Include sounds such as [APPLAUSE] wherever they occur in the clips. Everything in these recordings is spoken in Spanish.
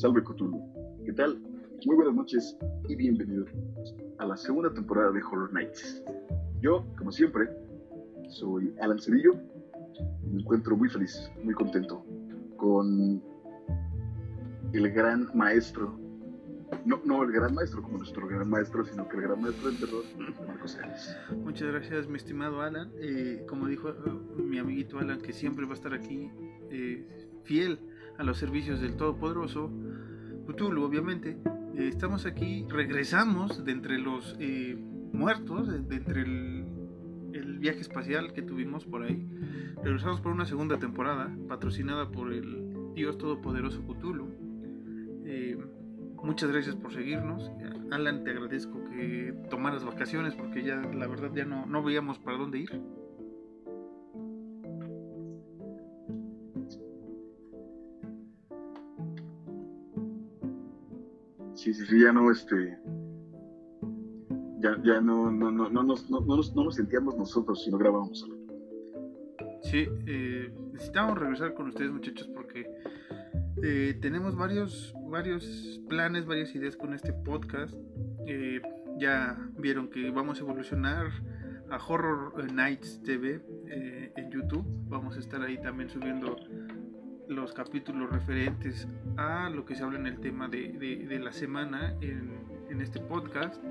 Salve Cthulhu. ¿Qué tal? Muy buenas noches y bienvenidos a la segunda temporada de Horror Nights. Yo, como siempre, soy Alan Cedillo. Me encuentro muy feliz, muy contento con el gran maestro. No, no el gran maestro como nuestro gran maestro, sino que el gran maestro del terror, Marcos Arias. Muchas gracias, mi estimado Alan. Eh, como dijo eh, mi amiguito Alan, que siempre va a estar aquí eh, fiel a los servicios del Todopoderoso, Cthulhu, obviamente. Eh, estamos aquí, regresamos de entre los eh, muertos, de, entre el, el viaje espacial que tuvimos por ahí. Regresamos por una segunda temporada, patrocinada por el Dios Todopoderoso Cthulhu. Eh, muchas gracias por seguirnos. Alan, te agradezco que tomaras vacaciones porque ya, la verdad, ya no, no veíamos para dónde ir. Sí, sí, sí, ya no, este. Ya, ya no, no, no, no, nos, no, no nos, no nos sentíamos nosotros si no grabábamos algo. Sí, eh, necesitamos regresar con ustedes muchachos porque eh, tenemos varios, varios planes, varias ideas con este podcast. Eh, ya vieron que vamos a evolucionar a Horror Nights TV eh, en YouTube. Vamos a estar ahí también subiendo los capítulos referentes a lo que se habla en el tema de, de- de la semana en, en este podcast.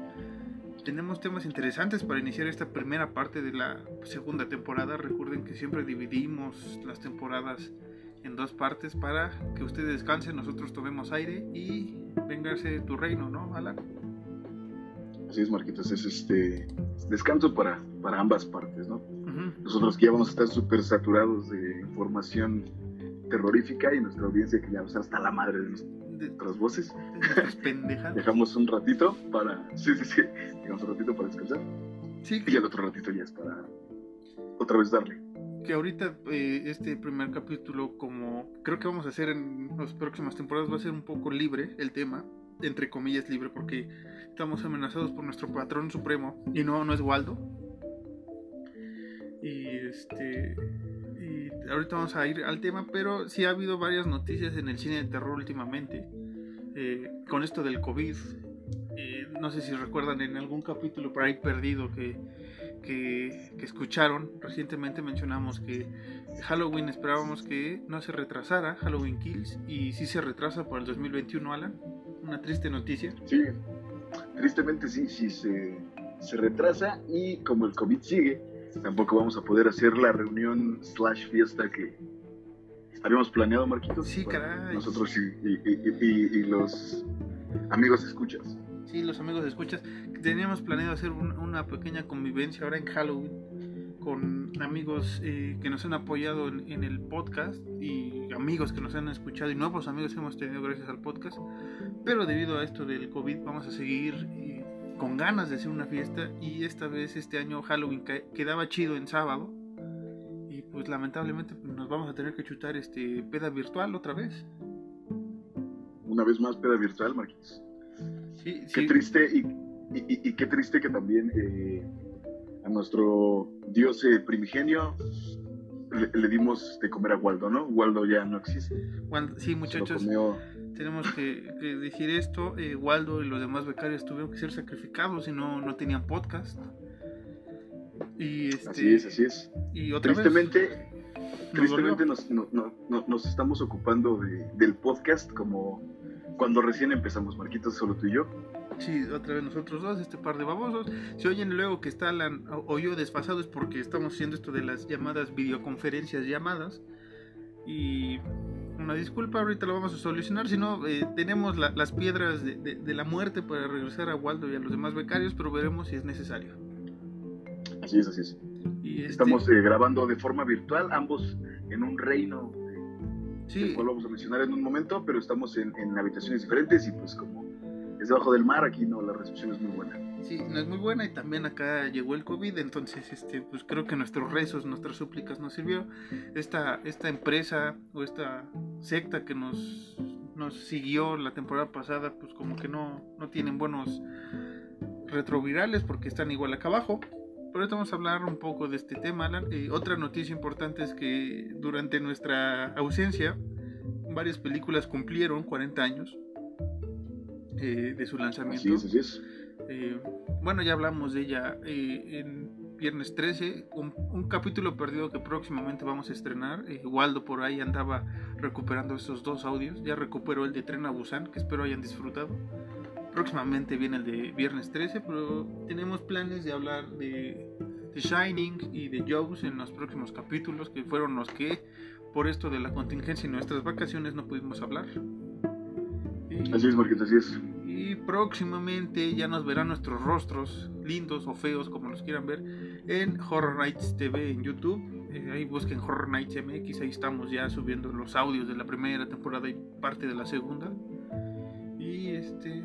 Tenemos temas interesantes para iniciar esta primera parte de la segunda temporada. Recuerden que siempre dividimos las temporadas en dos partes para que ustedes descansen, nosotros tomemos aire y vengase tu reino, ¿no, Alan? Así es, Marquitos, es este descanso para, para ambas partes, ¿no? Nosotros que ya vamos a estar súper saturados de información terrorífica y nuestra audiencia que ya está hasta la madre de nuestras voces. pendejadas. [LAUGHS] Dejamos un ratito para. Sí, sí, sí. Dejamos un ratito para descansar. Sí, Y el otro ratito ya es para otra vez darle. que ahorita eh, este primer capítulo, como creo que vamos a hacer en las próximas temporadas, va a ser un poco libre el tema, entre comillas libre, porque estamos amenazados por nuestro patrón supremo y no, no es Waldo. Y este. Ahorita vamos a ir al tema, pero sí ha habido varias noticias en el cine de terror últimamente. eh, con esto del COVID. Eh, no sé si recuerdan en algún capítulo por ahí perdido que, que, que escucharon. Recientemente mencionamos que Halloween esperábamos que no se retrasara, Halloween Kills, y sí se retrasa por el 2021, Alan. Una triste noticia. Sí, tristemente sí, sí se, se retrasa y como el COVID sigue, tampoco vamos a poder hacer la reunión slash fiesta que habíamos planeado, Marquitos. Sí, caray. Nosotros y, y- y- y- y los amigos escuchas. Sí, los amigos escuchas, teníamos planeado hacer un- una pequeña convivencia ahora en Halloween con amigos eh, que nos han apoyado en, en el podcast y amigos que nos han escuchado y nuevos amigos que hemos tenido gracias al podcast. Pero debido a esto del COVID vamos a seguir eh, con ganas de hacer una fiesta y esta vez este año Halloween quedaba chido en sábado y pues lamentablemente pues, nos vamos a tener que chutar este peda virtual otra vez. Una vez más, peda virtual, Marquitos. Sí, Qué sí. triste y, y- y- y qué triste que también eh, a nuestro dios eh, primigenio le, le dimos de comer a Waldo, ¿no? Waldo ya no existe. Cuando- sí, Se lo muchachos. comió Tenemos que, que decir esto, eh, Waldo y los demás becarios tuvieron que ser sacrificados y no, no tenían podcast. Y este, Así es, así es. Y otra Tristemente, vez, nos tristemente nos, no- no- no- nos estamos ocupando de- del podcast como cuando recién empezamos, Marquitos, solo tú y yo. Sí, otra vez nosotros dos, este par de babosos. Si oyen luego que está Alan o yo desfasados porque estamos haciendo esto de las llamadas videoconferencias llamadas. Y una disculpa, ahorita lo vamos a solucionar. Si no, eh, tenemos las piedras de, la muerte para regresar a Waldo y a los demás becarios, pero veremos si es necesario. Así es, así es. Y este Estamos eh, grabando de forma virtual, ambos en un reino. Sí. lo vamos a mencionar en un momento, pero estamos en, en habitaciones diferentes y pues como es debajo del mar, aquí no, la recepción es muy buena. Sí, no es muy buena y también acá llegó el COVID, entonces este, pues creo que nuestros rezos, nuestras súplicas nos sirvió. Esta, esta empresa o esta secta que nos, nos siguió la temporada pasada, pues como que no, no tienen buenos retrovirales porque están igual acá abajo. Pero ahorita vamos a hablar un poco de este tema, Alan. Eh, otra noticia importante es que durante nuestra ausencia, varias películas cumplieron 40 años eh, de su lanzamiento. Eh, bueno, ya hablamos de ella eh, en viernes 13, un, capítulo perdido que próximamente vamos a estrenar. Waldo por ahí andaba recuperando esos dos audios, ya recuperó el de Tren a Busan, que espero hayan disfrutado. Próximamente viene el de viernes 13, pero tenemos planes de hablar de, de Shining y de Joes en los próximos capítulos, que fueron los que por esto de la contingencia y nuestras vacaciones no pudimos hablar. Así es, Marquita, así es. Y próximamente ya nos verán nuestros rostros, lindos o feos, como los quieran ver, en Horror Nights TV en YouTube. Eh, ahí busquen Horror Nights MX, ahí estamos ya subiendo los audios de la primera temporada y parte de la segunda. Y este,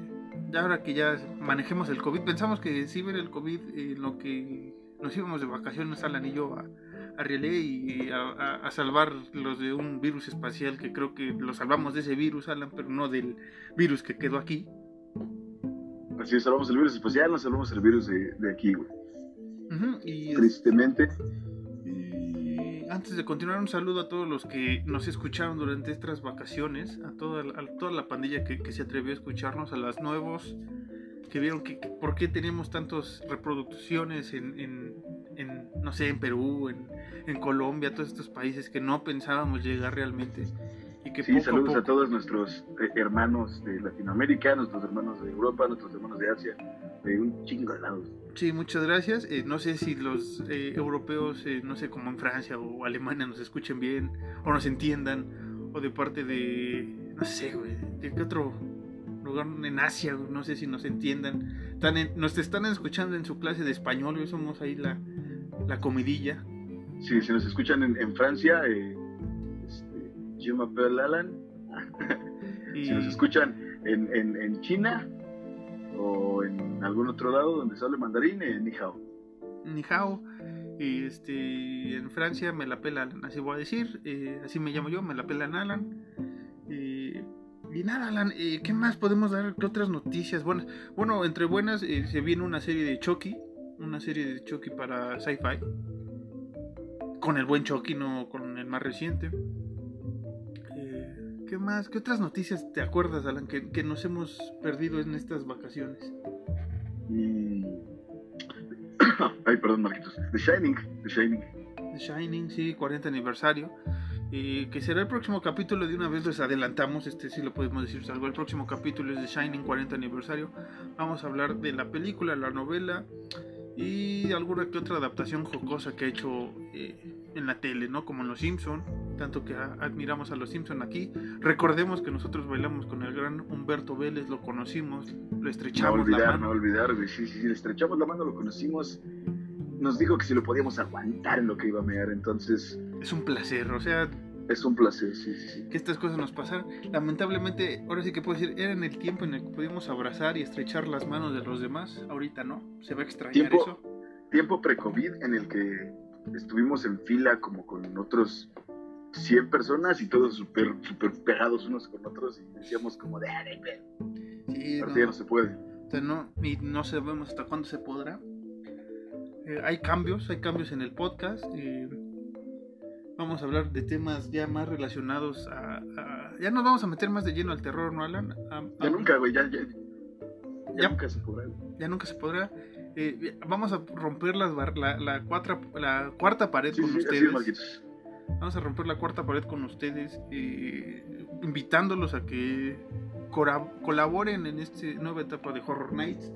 ahora que ya manejemos el COVID, pensamos que si ver el COVID en lo que nos íbamos de vacaciones, Alan y yo, a, a Relé y a, salvar los de un virus espacial que creo que lo salvamos de ese virus, Alan, pero no del virus que quedó aquí. Así salvamos el virus espacial, no salvamos el virus de, aquí, güey. Tristemente. Y antes de continuar, un saludo a todos los que nos escucharon durante estas vacaciones, a toda, a toda la pandilla que, se atrevió a escucharnos, a los nuevos que vieron que, por qué teníamos tantas reproducciones en, en, no sé, en Perú, en, en, Colombia, todos estos países que no pensábamos llegar realmente. Que sí, saludos a, todos nuestros eh, hermanos de Latinoamérica, nuestros hermanos de Europa, nuestros hermanos de Asia, de un chingo de lados. Sí, muchas gracias. Eh, no sé si los eh, europeos, no sé, como en Francia o Alemania, nos escuchen bien o nos entiendan, o de parte de, no sé, güey, de qué otro lugar en Asia, no sé si nos entiendan. Están nos están escuchando en su clase de español, somos ahí la, la comidilla. Sí, si nos escuchan en, Francia, eh, m'appelle Alan. [LAUGHS] Si nos escuchan en, en, China o en algún otro lado donde se hable mandarín, eh, ni hao. Ni hao. Y este, en Francia me la pelan, así voy a decir, eh, así me llamo yo, me la pelan Alan. y nada, Alan, eh, ¿qué más podemos dar? ¿Qué otras noticias? Bueno, bueno entre buenas eh, se viene una serie de Chucky, una serie de Chucky para Sci-Fi. Con el buen Chucky, no con el más reciente. ¿Qué más? ¿Qué otras noticias te acuerdas, Alan, que, nos hemos perdido en estas vacaciones? Mm. [COUGHS] Ay, perdón, Marquitos. The Shining. The Shining. The Shining, sí, 40 aniversario. Y que será el próximo capítulo, de una vez les adelantamos, este sí lo podemos decir salvo El próximo capítulo es de Shining 40 aniversario. Vamos a hablar de la película, la novela y alguna que otra adaptación jocosa que ha hecho eh, en la tele, ¿no? Como en Los Simpson, tanto que admiramos a Los Simpson aquí. Recordemos que nosotros bailamos con el gran Humberto Vélez, lo conocimos, lo estrechamos no olvidar, la mano. No olvidar, sí, sí, sí, le estrechamos la mano, lo conocimos. Nos dijo que si lo podíamos aguantar en lo que iba a mear, entonces... Es un placer, o sea, es un placer, sí, sí, sí. Que estas cosas nos pasaran. Lamentablemente, ahora sí que puedo decir, era en el tiempo en el que pudimos abrazar y estrechar las manos de los demás. Ahorita no. Se va a extrañar tiempo, eso. Tiempo pre-COVID en el que estuvimos en fila como con otros 100 personas y todos súper super pegados unos con otros y decíamos como de... Ah, sí, no, ya no se puede. O sea, no, y no sabemos hasta cuándo se podrá. Eh, hay cambios, hay cambios en el podcast. Eh, vamos a hablar de temas ya más relacionados a, ya nos vamos a meter más de lleno al terror, ¿no, Alan? ya nunca, güey, ya, ya, nunca se podrá. Ya nunca se podrá. Eh, vamos a romper las la, la, la cuarta pared con ustedes. vamos a romper la cuarta pared con ustedes, eh, invitándolos a que colaboren en esta nueva etapa de Horror Nights.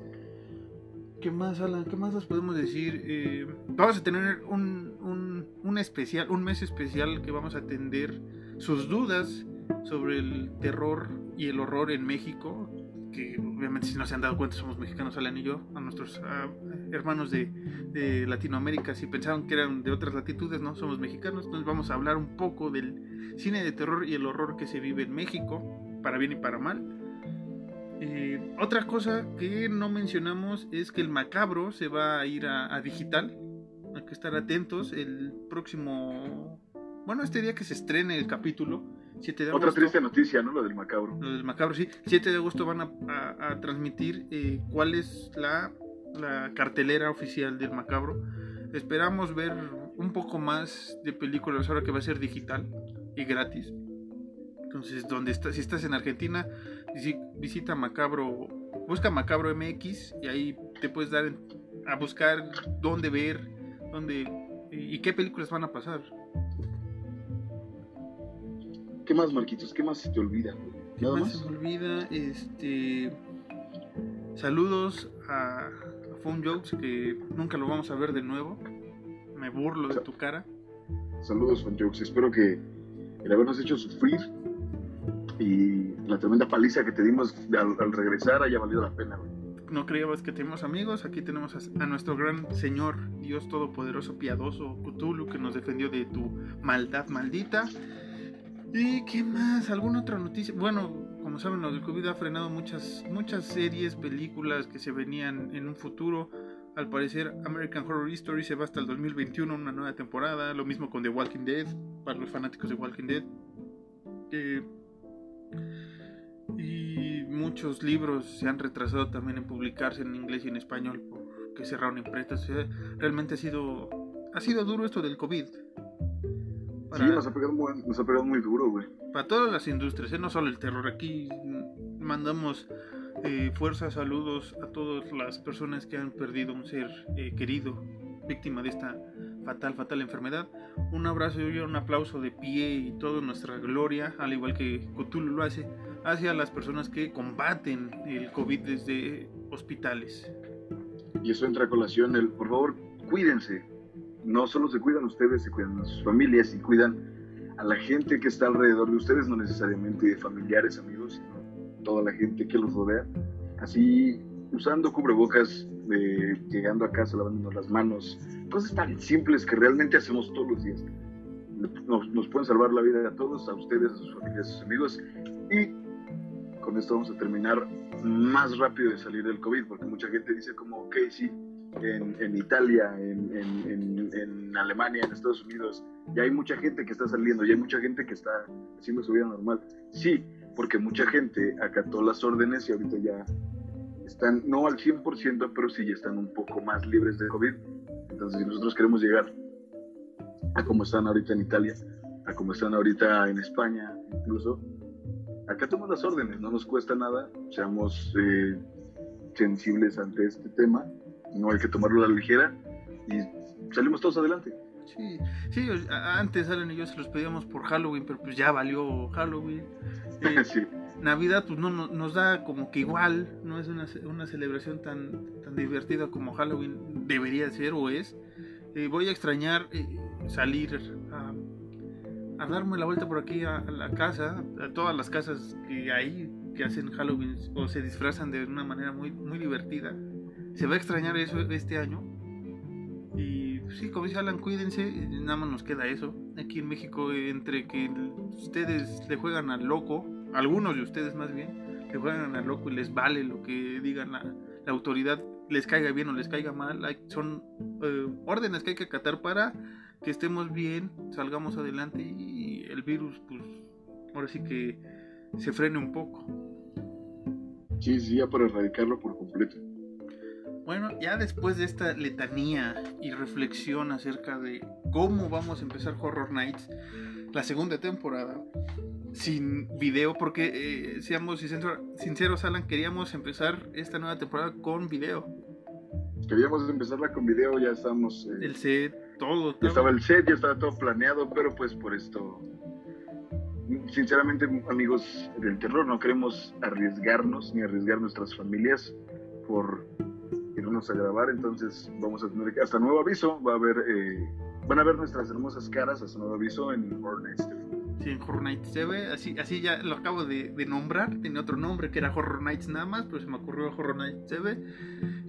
¿Qué más, Alan? ¿Qué más nos podemos decir? Eh, vamos a tener un, un, especial, un mes especial que vamos a atender sus dudas sobre el terror y el horror en México. Que obviamente, si no se han dado cuenta, somos mexicanos, Alan y yo, a nuestros hermanos de, Latinoamérica. Si pensaban que eran de otras latitudes, no, somos mexicanos. Entonces, vamos a hablar un poco del cine de terror y el horror que se vive en México, para bien y para mal eh, otra cosa que no mencionamos es que el macabro se va a ir a, digital. Hay que estar atentos. El próximo. Bueno, este día que se estrene el capítulo. 7 de Otra triste noticia, ¿no? Lo del macabro. Lo del macabro, sí. 7 de agosto van a, transmitir eh, cuál es la, la cartelera oficial del macabro. Esperamos ver un poco más de películas ahora que va a ser digital y gratis. Entonces, donde está, si estás en Argentina, visita Macabro, busca Macabro MX y ahí te puedes dar a buscar dónde ver, dónde y, qué películas van a pasar. ¿Qué más, Marquitos? ¿Qué más se te olvida? ¿Qué más, se me olvida? Este saludos a, a Phone Jokes que nunca lo vamos a ver de nuevo. Me burlo de tu cara. Saludos, Phone Jokes. Espero que el habernos hecho sufrir y la tremenda paliza que te dimos al, regresar haya valido la pena. No creíamos que tenemos amigos, aquí tenemos a, nuestro gran Señor, Dios Todopoderoso, piadoso, Cthulhu, que nos defendió de tu maldad maldita. ¿Y qué más? ¿Alguna otra noticia? Bueno, como saben, lo del COVID ha frenado muchas, muchas series, películas que se venían en un futuro. Al parecer, American Horror Story se va hasta el 2021, una nueva temporada. Lo mismo con The Walking Dead, para los fanáticos de Walking Dead. Y muchos libros se han retrasado también en publicarse en inglés y en español porque cerraron imprestas. realmente ha sido, ha sido duro esto del COVID. Sí, nos ha, pegado muy, nos ha pegado muy duro, güey. Para todas las industrias, ¿eh? no solo el terror. Aquí mandamos eh, fuerzas, saludos a todas las personas que han perdido un ser eh, querido, víctima de esta fatal, fatal enfermedad. Un abrazo y un aplauso de pie y toda nuestra gloria, al igual que Cthulhu lo hace, hacia las personas que combaten el COVID desde hospitales. Y eso entra a colación el, por favor, cuídense. No solo se cuidan ustedes, se cuidan a sus familias y cuidan a la gente que está alrededor de ustedes, no necesariamente familiares, amigos, sino toda la gente que los rodea. Así, usando cubrebocas, eh, llegando a casa, lavándonos las manos, cosas tan simples que realmente hacemos todos los días. Nos, nos, pueden salvar la vida a todos, a ustedes, a sus familias, a sus amigos. Y con esto vamos a terminar más rápido de salir del COVID, porque mucha gente dice como, ok, sí, en, en Italia, en, Alemania, en Estados Unidos, ya hay mucha gente que está saliendo, ya hay mucha gente que está haciendo su vida normal. Sí, porque mucha gente acató las órdenes y ahorita ya están, no al 100%, pero sí ya están un poco más libres de COVID. Entonces, si nosotros queremos llegar a como están ahorita en Italia, a como están ahorita en España, incluso, acá tomamos las órdenes, no nos cuesta nada, seamos eh, sensibles ante este tema, no hay que tomarlo a la ligera y salimos todos adelante. Sí, sí, antes Alan y yo se los pedíamos por Halloween, pero pues ya valió Halloween. [LAUGHS] Eh, sí. Navidad pues no, nos da como que igual, no es una, una, celebración tan, tan divertida como Halloween debería ser o es. Eh, voy a extrañar eh, salir a, a, darme la vuelta por aquí a, la casa, a todas las casas que hay que hacen Halloween o se disfrazan de una manera muy, muy divertida. Se va a extrañar eso este año. Y sí, como dice Alan, cuídense, nada más nos queda eso. Aquí en México, entre que ustedes le juegan al loco, algunos de ustedes más bien, que juegan al loco y les vale lo que digan la, autoridad, les caiga bien o les caiga mal. son eh, órdenes que hay que acatar para que estemos bien, salgamos adelante y el virus, pues, ahora sí que se frene un poco. Sí, sí, ya para erradicarlo por completo. Bueno, ya después de esta letanía y reflexión acerca de cómo vamos a empezar Horror Nights, la segunda temporada, sin video porque, eh, seamos sinceros, Alan, queríamos empezar esta nueva temporada con video. Queríamos empezarla con video, ya estamos... Eh, el set, todo. Ya estaba el set, ya estaba todo planeado, pero pues por esto... sinceramente, amigos del terror, no queremos arriesgarnos ni arriesgar nuestras familias por irnos a grabar, entonces vamos a tener que, hasta nuevo aviso, va a haber, eh, van a ver nuestras hermosas caras hasta nuevo aviso en Horror Nights TV. Sí, en Horror Nights TV, así, así ya lo acabo de, de, nombrar, tenía otro nombre que era Horror Nights nada más, pero se me ocurrió Horror Nights TV.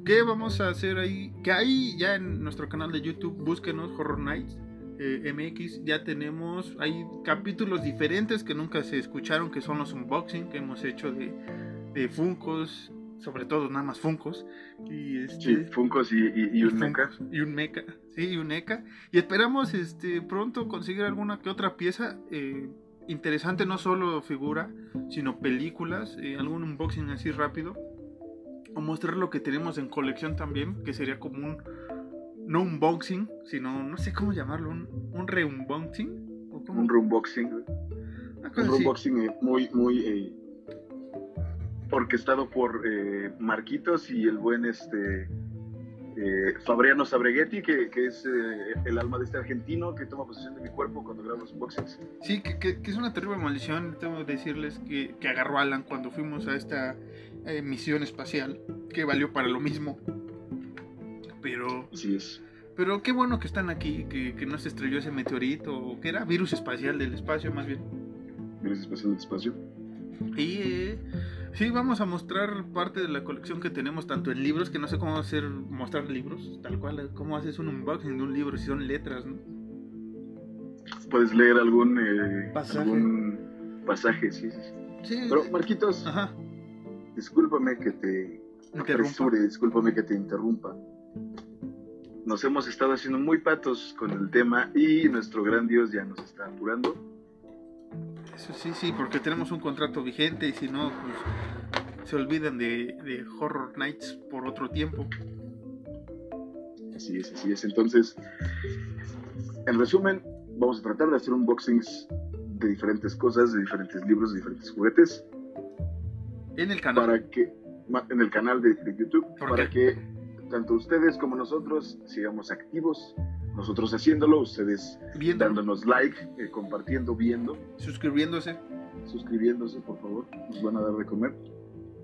¿Qué vamos a hacer ahí? Que ahí ya en nuestro canal de YouTube, búsquenos Horror Nights. Eh, MX ya tenemos, hay capítulos diferentes que nunca se escucharon, que son los unboxing que hemos hecho de, de Funcos, sobre todo nada más Funcos. Y este, Sí, Funkos y, y, y un. Funkos, Y un mecha, sí, y un mecha. Y esperamos este, pronto conseguir alguna que otra pieza eh, interesante, no solo figura, sino películas, eh, algún unboxing así rápido. O mostrar lo que tenemos en colección también, que sería como un, no unboxing, sino, no sé cómo llamarlo, un, un re-unboxing. Un cosa un así. unboxing eh, muy, muy eh, orquestado por eh, Marquitos y el buen este eh, Fabriano Sabreghetti, que, que es eh, el alma de este argentino que toma posesión de mi cuerpo cuando grabo los unboxings. Sí, que, que- que es una terrible maldición. Tengo que decirles que, que agarró Alan cuando fuimos a esta eh, misión espacial, que valió para lo mismo. Pero, Así es. pero qué bueno que están aquí, que, que no se estrelló ese meteorito, o que era virus espacial del espacio más bien. Gracias, espacio del espacio. Y eh, sí, vamos a mostrar parte de la colección que tenemos, tanto en libros, que no sé cómo hacer, mostrar libros, tal cual, cómo haces un unboxing de un libro si son letras, ¿no? Puedes leer algún, eh, Pasaje. algún pasaje, sí, sí, sí. Pero, Marquitos, ajá, discúlpame que te apresure, discúlpame que te interrumpa. Nos hemos estado haciendo muy patos con el tema y nuestro gran Dios ya nos está apurando. Eso sí, sí, porque tenemos un contrato vigente y si no, pues se olvidan de, de Horror Nights por otro tiempo. Así es, así es. Entonces, en resumen, vamos a tratar de hacer unboxings de diferentes cosas, de diferentes libros, de diferentes juguetes, En el canal. para que, en el canal de, de YouTube, ¿Por para que tanto ustedes como nosotros sigamos activos, nosotros haciéndolo, ustedes Viendo, dándonos like, eh, compartiendo, viendo, suscribiéndose suscribiéndose, por favor, nos van a dar de comer.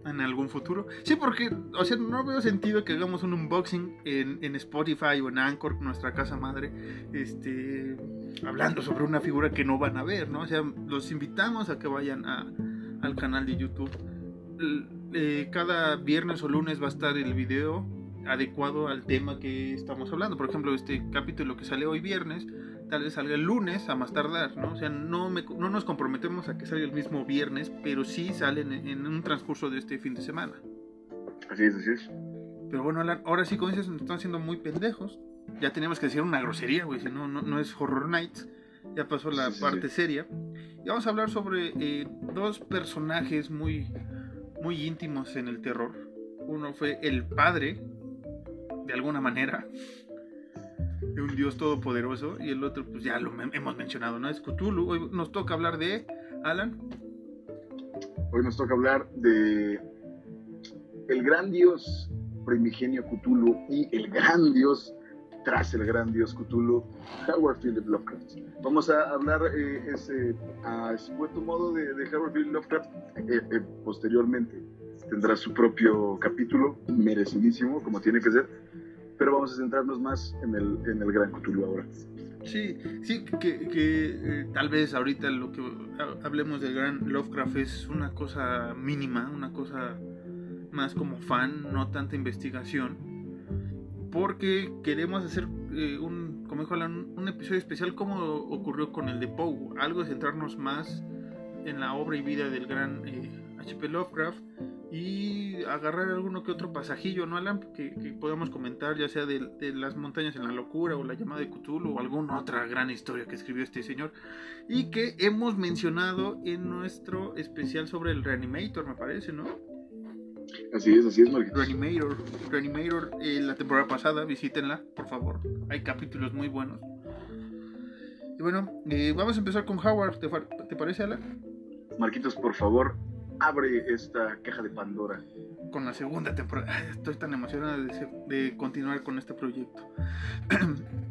en algún futuro. Sí, porque, o sea, no veo sentido que hagamos un unboxing en, en Spotify o en Anchor, nuestra casa madre, este, hablando sobre una figura que no van a ver, ¿no? O sea, los invitamos a que vayan a- al canal de YouTube. Eh, cada viernes o lunes va a estar el video adecuado al tema que estamos hablando. Por ejemplo, este capítulo que sale hoy viernes, tal vez salga el lunes a más tardar, ¿no? O sea, no, me- no nos comprometemos a que salga el mismo viernes, pero sí salen en, en un transcurso de este fin de semana. Así es, así es. Pero bueno, Alan, ahora sí, como dices, nos están haciendo muy pendejos. Ya teníamos que decir una grosería, güey, si no, no, no es Horror Nights. Ya pasó la Sí, sí, parte sí. seria. Y vamos a hablar sobre eh, dos personajes muy, muy íntimos en el terror. Uno fue el padre, de alguna manera, un dios todopoderoso. Y el otro, pues ya lo hemos mencionado, ¿no? Es Cthulhu. Hoy nos toca hablar de Alan. Hoy nos toca hablar de el gran dios primigenio Cthulhu y el gran dios tras el gran dios Cthulhu, Howard Philip Lovecraft. Vamos a hablar eh, ese, a escueto modo de, de Howard Philip Lovecraft eh, eh, posteriormente. Tendrá su propio capítulo, merecidísimo, como tiene que ser, pero vamos a centrarnos más en el, en el gran Cthulhu ahora. Sí, sí, que, que, eh, tal vez ahorita lo que ha- hablemos del gran Lovecraft es una cosa mínima, una cosa más como fan, no tanta investigación, porque queremos hacer eh, un, como dijo Alan, un episodio especial como ocurrió con el de Poe, algo de centrarnos más en la obra y vida del gran eh, H.P. Lovecraft y agarrar alguno que otro pasajillo, ¿no, Alan? Que, que podamos comentar, ya sea de, de las montañas en la locura o la llamada de Cthulhu o alguna otra gran historia que escribió este señor y que hemos mencionado en nuestro especial sobre el Reanimator, me parece, ¿no? Así es, así es, Marquitos. Reanimator, Reanimator, eh, la temporada pasada, visítenla, por favor. Hay capítulos muy buenos. Y bueno, eh, vamos a empezar con Howard, ¿te, te parece, Alan? Marquitos, por favor, abre esta caja de Pandora. con la segunda temporada. [LAUGHS] Estoy tan emocionado de, de continuar con este proyecto. [CLEARS THROAT]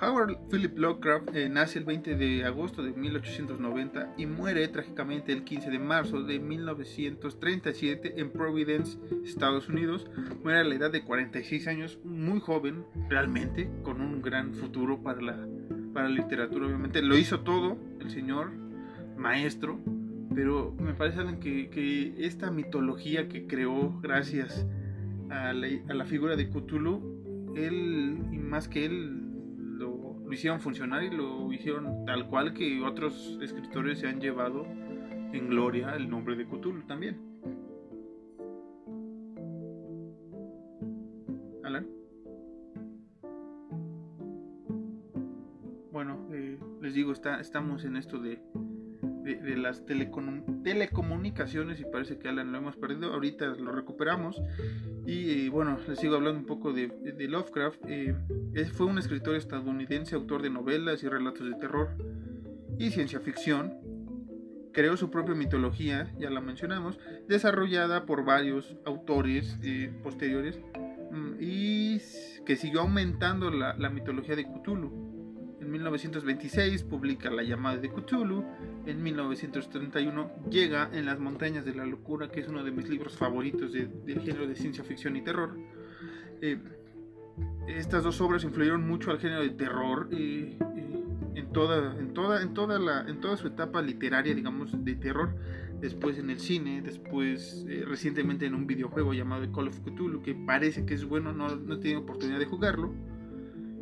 Howard Philip Lovecraft eh, nace el 20 de agosto de 1890 y muere trágicamente el 15 de marzo de 1937 en Providence, Estados Unidos. Muere a la edad de 46 años, muy joven realmente, con un gran futuro para la, para la literatura obviamente. Lo hizo todo el señor, maestro, pero me parece que, que esta mitología que creó gracias a la, a la figura de Cthulhu, él, y más que él, lo hicieron funcionar y lo hicieron tal cual que otros escritores se han llevado en gloria el nombre de Cthulhu también. Alan. Bueno, eh, les digo, está, estamos en esto de, de, las telecomunicaciones y parece que Alan lo hemos perdido. Ahorita lo recuperamos. Y eh, bueno, les sigo hablando un poco de, Lovecraft. Eh, fue un escritor estadounidense, autor de novelas y relatos de terror y ciencia ficción. Creó su propia mitología, ya la mencionamos, desarrollada por varios autores eh, posteriores mm, y que siguió aumentando la, la mitología de Cthulhu. En 1926 publica La llamada de Cthulhu. En 1931 llega En las montañas de la locura, que es uno de mis libros favoritos del género de ciencia ficción y terror. Eh, estas dos obras influyeron mucho al género de terror eh, eh, en, toda, en, toda, en, toda la, en toda su etapa literaria, digamos, de terror. Después en el cine, después recientemente en un videojuego llamado Call of Cthulhu, que parece que es bueno, no, no he tenido oportunidad de jugarlo.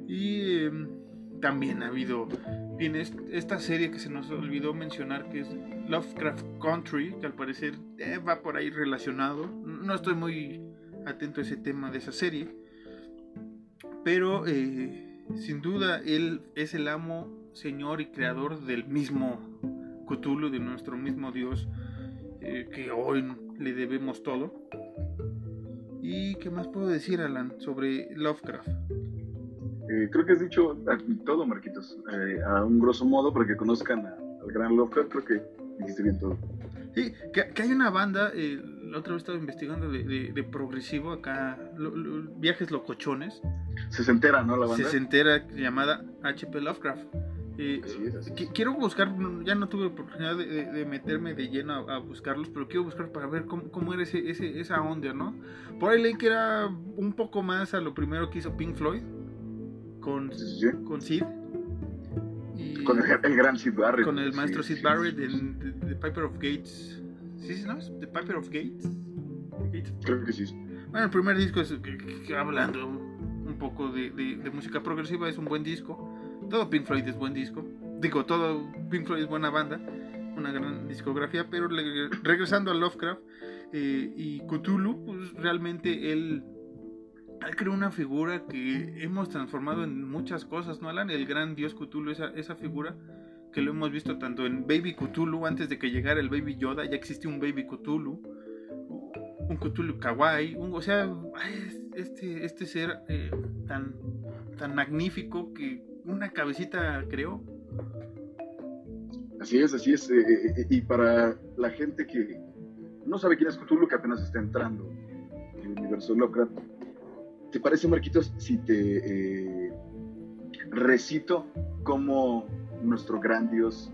Y em, también ha habido viene esta serie que se nos olvidó mencionar que es Lovecraft Country que al parecer eh, va por ahí relacionado. No estoy muy atento a ese tema de esa serie pero eh, sin duda él es el amo señor y creador del mismo Cthulhu de nuestro mismo dios eh, que hoy le debemos todo. Y qué más puedo decir Alan sobre Lovecraft eh, creo que has dicho todo, Marquitos, eh, a un grosso modo, para que conozcan al gran Lovecraft, creo que dijiste bien todo. Sí, que, hay una banda, eh, la otra vez estaba investigando de, progresivo acá, Viajes Locochones. Se entera, ¿no? La banda. Se entera, llamada HP Lovecraft. Quiero buscar, ya no tuve oportunidad de, meterme de lleno a, buscarlos, pero quiero buscar para ver cómo, era ese, esa onda, ¿no? Por ahí leí que era un poco más a lo primero que hizo Pink Floyd con, con Sid. Y con el, gran Sid Barrett. Con el maestro Sid Barrett en The, Piper of Gates. ¿Sí, no? ¿The Piper of Gates? Creo que sí. Bueno, el primer disco es que, hablando un poco de, de, música progresiva, es un buen disco. Todo Pink Floyd es buen disco. Digo, todo Pink Floyd es buena banda, una gran discografía, pero regresando a Lovecraft eh, y Cthulhu, pues realmente él él creó una figura que hemos transformado en muchas cosas, ¿no, Alan? El gran dios Cthulhu, esa, esa figura que lo hemos visto tanto en Baby Cthulhu, antes de que llegara el Baby Yoda, ya existía un Baby Cthulhu, un Cthulhu Kawaii, o sea, este, este ser eh, tan, tan magnífico que una cabecita creó. Así es, así es. Eh, eh, y para la gente que no sabe quién es Cthulhu, que apenas está entrando en el universo Lovecraft, ¿Te parece, Marquitos, si te eh, recito cómo nuestro gran dios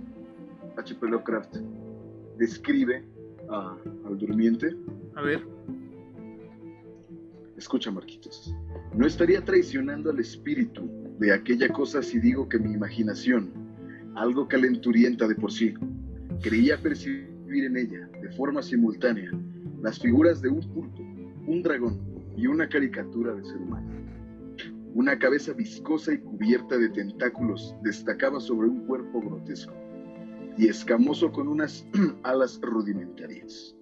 H.P. Lovecraft describe al durmiente? A ver. Escucha, Marquitos. No estaría traicionando al espíritu de aquella cosa si digo que mi imaginación, algo calenturienta de por sí, creía percibir en ella, de forma simultánea, las figuras de un pulpo, un dragón, y una caricatura de ser humano. Una cabeza viscosa y cubierta de tentáculos destacaba sobre un cuerpo grotesco y escamoso con unas [CLEARS THROAT] alas rudimentarias.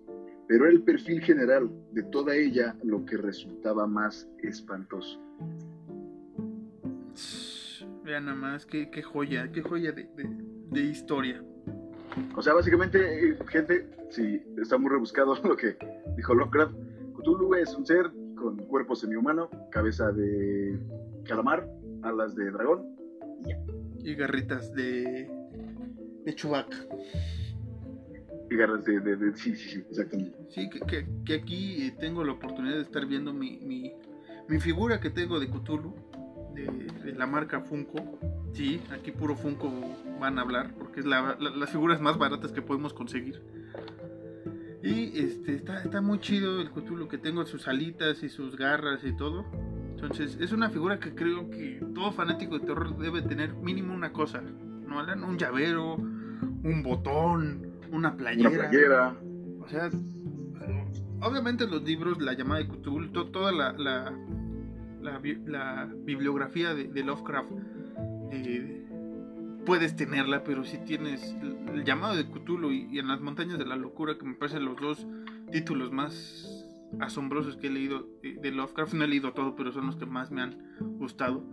Pero era el perfil general de toda ella lo que resultaba más espantoso. Vean nada más, qué, joya, qué joya de, de, historia. O sea, básicamente, eh, gente, si está muy rebuscado [LAUGHS] lo que dijo Lovecraft, Cthulhu es un ser con cuerpo semihumano, cabeza de calamar, alas de dragón y garritas de, de Chewbacca. Y garras de, de, Sí, sí, sí, exactamente. Sí, que, que, aquí tengo la oportunidad de estar viendo mi, mi, mi, figura que tengo de Cthulhu. de, la marca Funko. Sí, aquí puro Funko van a hablar porque es la, las figuras más baratas que podemos conseguir. Y este, está, está muy chido el Cthulhu que tengo sus alitas y sus garras y todo. Entonces, es una figura que creo que todo fanático de terror debe tener mínimo una cosa. ¿No, Alan? Un llavero, un botón, una playera. Una playera. O sea, obviamente los libros, la llamada de Cthulhu, toda la, la, la, bibliografía de, Lovecraft, eh, puedes tenerla, pero si tienes el, llamado de Cthulhu y, en las montañas de la locura, que me parecen los dos títulos más asombrosos que he leído eh, de Lovecraft, no he leído todo, pero son los que más me han gustado.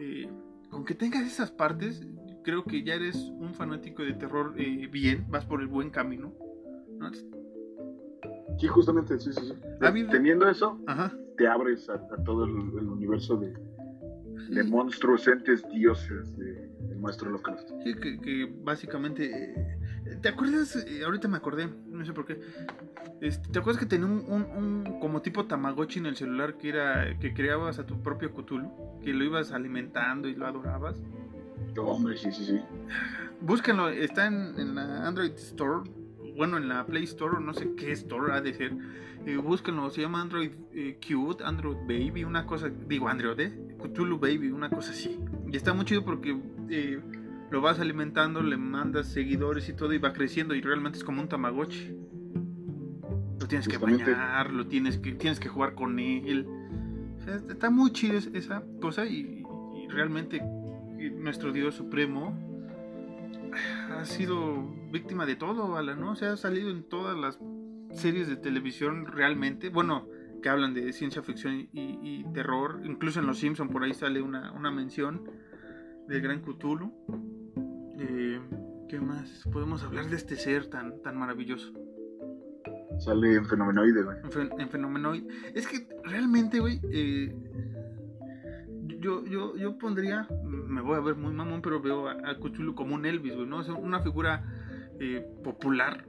Eh, con que tengas esas partes, creo que ya eres un fanático de terror bien, vas por el buen camino. Sí, justamente, sí, sí, sí. Teniendo eso, te abres a, todo el, universo de, de, monstruos, entes, dioses de, maestro Lovecraft. Sí, que, básicamente... Eh, ¿Te acuerdas? Eh, ahorita me acordé, no sé por qué. Este, ¿Te acuerdas que tenía un, un, como tipo Tamagotchi en el celular que era que creabas a tu propio Cthulhu? Que lo ibas alimentando y lo adorabas. Hombre, sí, sí, sí. Búsquenlo, está en, en la Android Store bueno, en la Play Store, no sé qué store ha de ser, eh, búsquenlo, se llama Android eh, Cute, Android Baby, una cosa, digo Android, ¿eh? Cthulhu Baby, una cosa así. Y está muy chido porque eh, lo vas alimentando, le mandas seguidores y todo y va creciendo y realmente es como un Tamagotchi. Lo tienes que bañar, lo tienes que, tienes que jugar con él. está muy chido esa cosa y realmente nuestro Dios Supremo ha sido víctima de todo, Alan, ¿no? O sea, ha salido en todas las series de televisión realmente, bueno, que hablan de ciencia ficción y, terror, incluso en Los Simpson por ahí sale una, mención del Gran Cthulhu. Eh, ¿Qué más? Podemos hablar de este ser tan, tan maravilloso. Sale en Fenomenoide, güey. En, Fenomenoide. Es que realmente, güey, eh, yo, yo, yo pondría, me voy a ver muy mamón, pero veo a, a Cthulhu como un Elvis, güey, ¿no? Es una figura eh, popular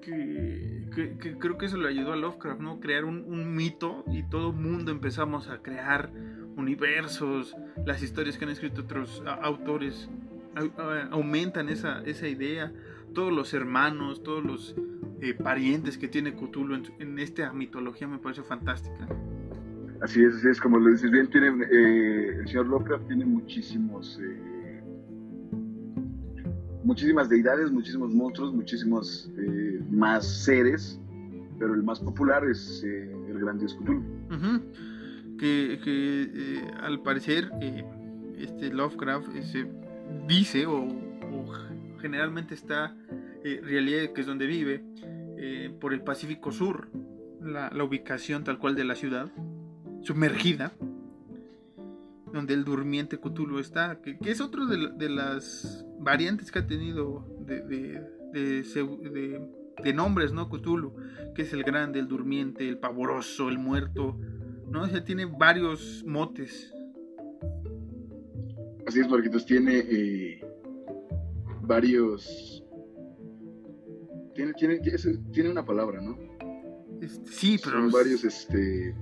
que, creo que eso le ayudó a Lovecraft, ¿no? Crear un, mito y todo el mundo empezamos a crear universos, las historias que han escrito otros autores aumentan esa, esa idea, todos los hermanos, todos los eh, parientes que tiene Cthulhu en, esta mitología me parece fantástica. Así es, así es, como lo dices bien, tiene, eh, el señor Lovecraft tiene muchísimos, eh, muchísimas deidades, muchísimos monstruos, muchísimos eh, más seres, pero el más popular es el gran dios Cthulhu. Que, al parecer este Lovecraft se dice o, generalmente está realidad que es donde vive por el Pacífico Sur, la, ubicación tal cual de la ciudad sumergida, donde el durmiente Cthulhu está, que, es otro de, las variantes que ha tenido de, de, nombres, ¿no? Cthulhu, que es el grande, el durmiente, el pavoroso, el muerto, ¿no? O tiene varios motes. Así es, Marquitos, tiene eh, varios... Tiene, tiene, tiene una palabra, ¿no? Este, sí, pero. Son varios, este.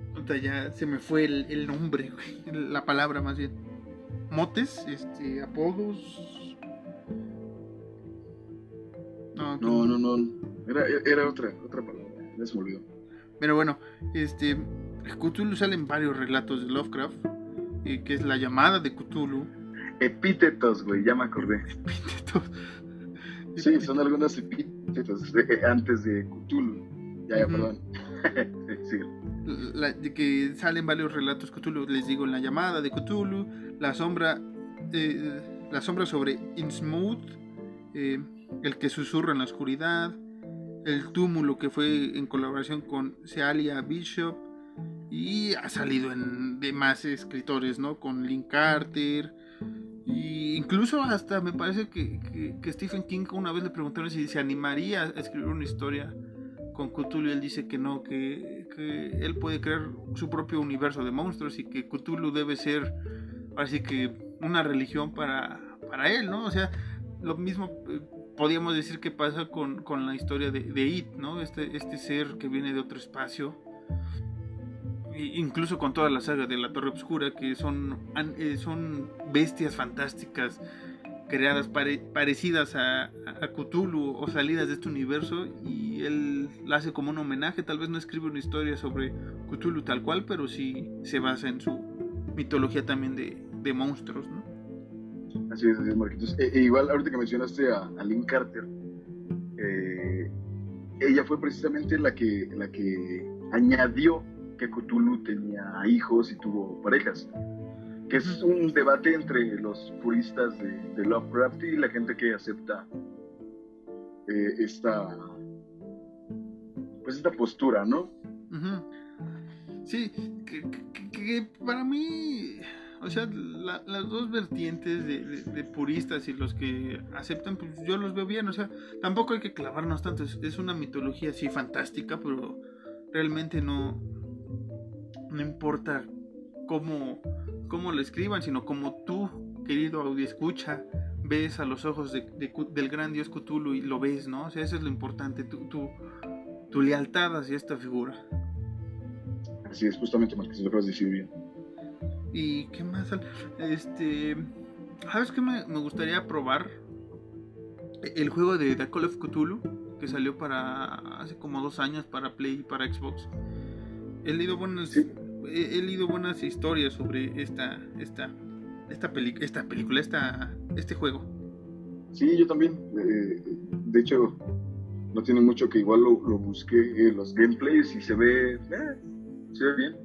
Ya se me fue el, nombre, [LAUGHS] La palabra más bien. Motes, este, apodos. No, no, no. Era, era otra, otra palabra. Me olvidó. Pero bueno, este. Cthulhu salen varios relatos de Lovecraft. Eh, que es la llamada de Cthulhu. Epítetos, güey, ya me acordé. Epítetos. [LAUGHS] Sí, son algunos epítetos antes de Cthulhu. Ya, ya, perdón. [LAUGHS] de que salen varios relatos Cthulhu, les digo, en la llamada de Cthulhu, la sombra, eh, la sombra sobre Innsmouth, eh, el que susurra en la oscuridad, el túmulo que fue en colaboración con Cealia Bishop y ha salido en demás escritores, ¿no? Con Lynn Carter. E incluso hasta me parece que, que Stephen King una vez le preguntaron si se animaría a escribir una historia con Cthulhu él dice que no, que, él puede crear su propio universo de monstruos y que Cthulhu debe ser así que una religión para, para él, ¿no? O sea, lo mismo eh, podríamos decir que pasa con, la historia de, de, It, ¿no? Este, este ser que viene de otro espacio incluso con toda la saga de la Torre Oscura, que son, eh, son bestias fantásticas creadas parecidas a, a, Cthulhu o salidas de este universo y él la hace como un homenaje, tal vez no escribe una historia sobre Cthulhu tal cual, pero sí se basa en su mitología también de, de monstruos, ¿no? Así es, así es, Marquitos. E, e igual, ahorita que mencionaste a, a Lynn Carter, eh, ella fue precisamente la que, la que añadió que Cthulhu tenía hijos y tuvo parejas. Que es un debate entre los puristas de, Lovecraft y la gente que acepta eh, esta, pues esta postura, ¿no? Sí, que, para mí, o sea, las dos vertientes de, puristas y los que aceptan, pues yo los veo bien, o sea, tampoco hay que clavarnos tanto, es, una mitología así fantástica, pero realmente no, no importa cómo, cómo lo escriban, sino como tú, querido audio escucha, ves a los ojos del gran dios Cthulhu y lo ves, ¿no? O sea, eso es lo importante, tu, tu, tu lealtad hacia esta figura. Así es, justamente, Marqués, lo que has decidido bien. ¿Y qué más? Este, ¿sabes qué me, me gustaría probar? El juego de The Call of Cthulhu, que salió para hace como dos años para Play y para Xbox. He leído buenas, he, leído buenas historias sobre esta, esta, esta, esta película, esta, este juego. Sí, yo también. Eh, de hecho, no tiene mucho que igual lo, busqué en los gameplays y se ve, eh, se ve bien.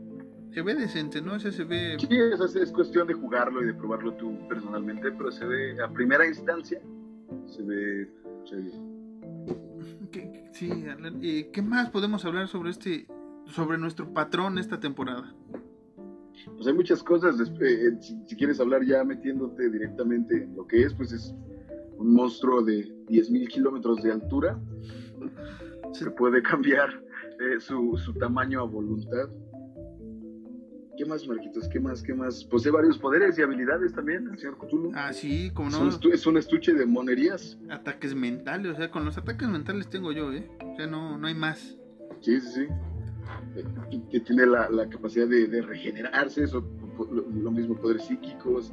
Se ve decente, ¿no? se ve... Sí, es, es, cuestión de jugarlo y de probarlo tú personalmente, pero se ve a primera instancia, se ve, se ve ¿Qué, sí, ¿qué más podemos hablar sobre este sobre nuestro patrón esta temporada? Pues hay muchas cosas, eh, si, quieres hablar ya metiéndote directamente en lo que es, pues es un monstruo de 10.000 kilómetros de altura, se puede cambiar eh, su, su, tamaño a voluntad. ¿Qué más, Marquitos? ¿Qué más? ¿Qué más? Posee varios poderes y habilidades también, el señor Cthulhu. Ah, sí, como no. Es un, estuche de monerías. Ataques mentales, o sea, con los ataques mentales tengo yo, ¿eh? O sea, no, no hay más. Sí, sí, sí que tiene la, capacidad de, regenerarse, eso, lo, mismo poderes psíquicos,